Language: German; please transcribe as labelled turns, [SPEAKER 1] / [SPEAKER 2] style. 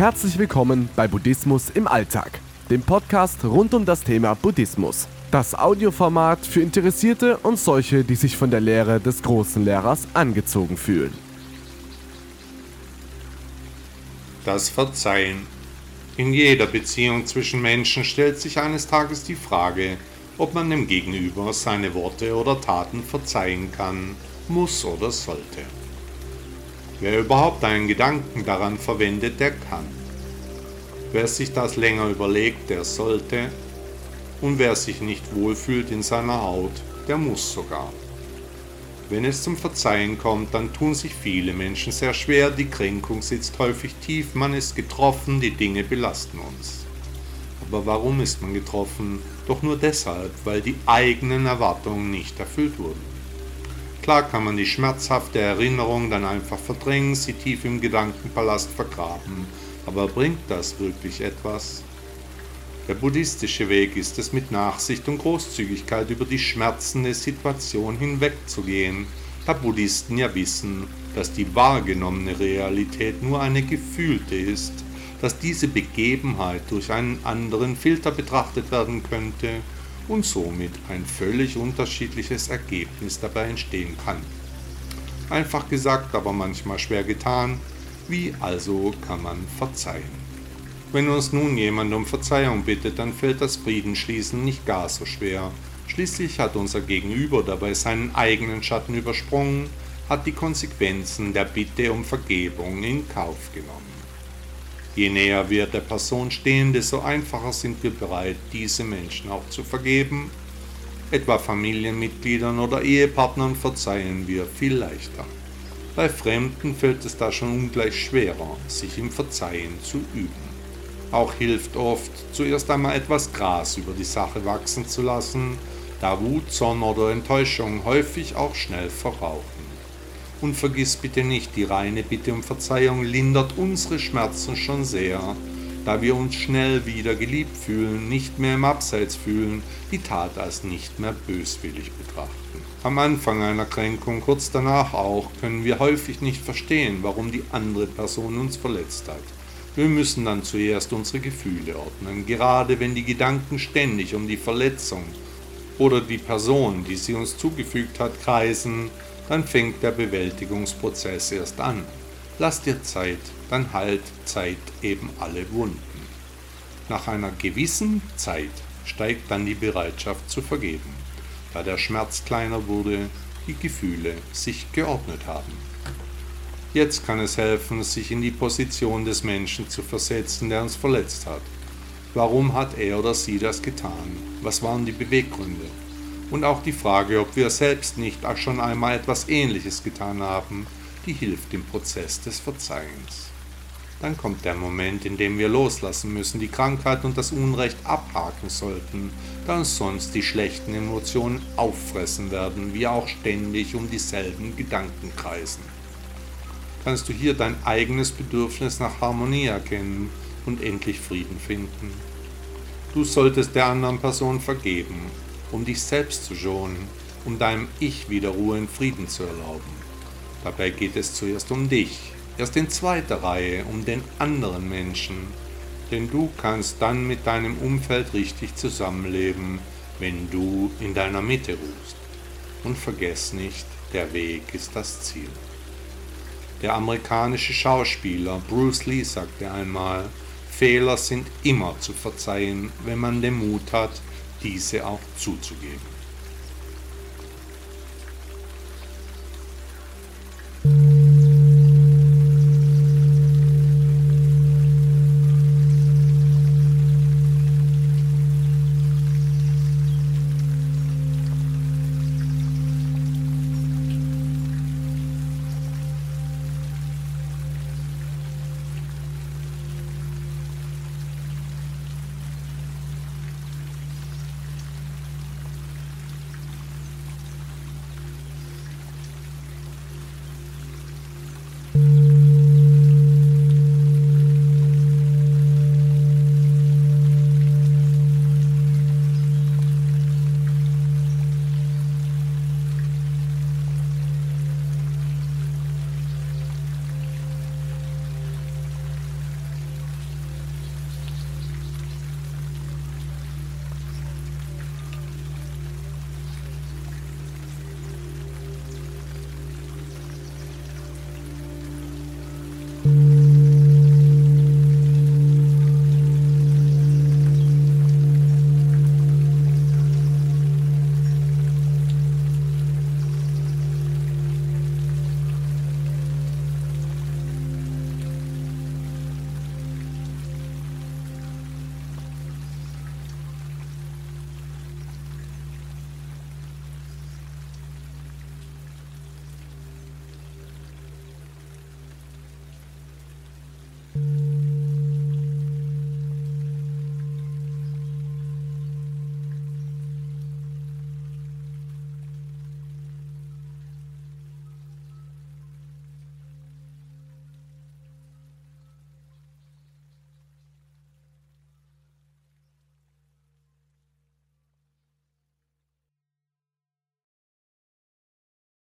[SPEAKER 1] Herzlich willkommen bei Buddhismus im Alltag, dem Podcast rund um das Thema Buddhismus. Das Audioformat für Interessierte und solche, die sich von der Lehre des großen Lehrers angezogen fühlen.
[SPEAKER 2] Das Verzeihen. In jeder Beziehung zwischen Menschen stellt sich eines Tages die Frage, ob man dem Gegenüber seine Worte oder Taten verzeihen kann, muss oder sollte. Wer überhaupt einen Gedanken daran verwendet, der kann. Wer sich das länger überlegt, der sollte. Und wer sich nicht wohlfühlt in seiner Haut, der muss sogar. Wenn es zum Verzeihen kommt, dann tun sich viele Menschen sehr schwer, die Kränkung sitzt häufig tief, man ist getroffen, die Dinge belasten uns. Aber warum ist man getroffen? Doch nur deshalb, weil die eigenen Erwartungen nicht erfüllt wurden. Klar kann man die schmerzhafte Erinnerung dann einfach verdrängen, sie tief im Gedankenpalast vergraben. Aber bringt das wirklich etwas? Der buddhistische Weg ist es, mit Nachsicht und Großzügigkeit über die schmerzende Situation hinwegzugehen, da Buddhisten ja wissen, dass die wahrgenommene Realität nur eine gefühlte ist, dass diese Begebenheit durch einen anderen Filter betrachtet werden könnte und somit ein völlig unterschiedliches Ergebnis dabei entstehen kann. Einfach gesagt, aber manchmal schwer getan, wie also kann man verzeihen? Wenn uns nun jemand um Verzeihung bittet, dann fällt das Friedensschließen nicht gar so schwer. Schließlich hat unser Gegenüber dabei seinen eigenen Schatten übersprungen, hat die Konsequenzen der Bitte um Vergebung in Kauf genommen. Je näher wir der Person stehen, desto einfacher sind wir bereit, diese Menschen auch zu vergeben. Etwa Familienmitgliedern oder Ehepartnern verzeihen wir viel leichter. Bei Fremden fällt es da schon ungleich schwerer, sich im Verzeihen zu üben. Auch hilft oft, zuerst einmal etwas Gras über die Sache wachsen zu lassen, da Wut, Zorn oder Enttäuschung häufig auch schnell verrauchen. Und vergiss bitte nicht, die reine Bitte um Verzeihung lindert unsere Schmerzen schon sehr, da wir uns schnell wieder geliebt fühlen, nicht mehr im Abseits fühlen, die Tat als nicht mehr böswillig betrachten. Am Anfang einer Kränkung, kurz danach auch, können wir häufig nicht verstehen, warum die andere Person uns verletzt hat. Wir müssen dann zuerst unsere Gefühle ordnen, gerade wenn die Gedanken ständig um die Verletzung oder die Person, die sie uns zugefügt hat, kreisen, dann fängt der Bewältigungsprozess erst an. Lass dir Zeit, dann heilt Zeit eben alle Wunden. Nach einer gewissen Zeit steigt dann die Bereitschaft zu vergeben, da der Schmerz kleiner wurde, die Gefühle sich geordnet haben. Jetzt kann es helfen, sich in die Position des Menschen zu versetzen, der uns verletzt hat. Warum hat er oder sie das getan? Was waren die Beweggründe? Und auch die Frage, ob wir selbst nicht auch schon einmal etwas Ähnliches getan haben, die hilft im Prozess des Verzeihens. Dann kommt der Moment, in dem wir loslassen müssen, die Krankheit und das Unrecht abhaken sollten, da uns sonst die schlechten Emotionen auffressen werden, wir auch ständig um dieselben Gedanken kreisen. Kannst du hier dein eigenes Bedürfnis nach Harmonie erkennen und endlich Frieden finden? Du solltest der anderen Person vergeben um dich selbst zu schonen, um deinem Ich wieder Ruhe und Frieden zu erlauben. Dabei geht es zuerst um dich, erst in zweiter Reihe um den anderen Menschen, denn du kannst dann mit deinem Umfeld richtig zusammenleben, wenn du in deiner Mitte ruhst. Und vergess nicht, der Weg ist das Ziel. Der amerikanische Schauspieler Bruce Lee sagte einmal, Fehler sind immer zu verzeihen, wenn man den Mut hat, diese auch zuzugeben.
[SPEAKER 1] thank you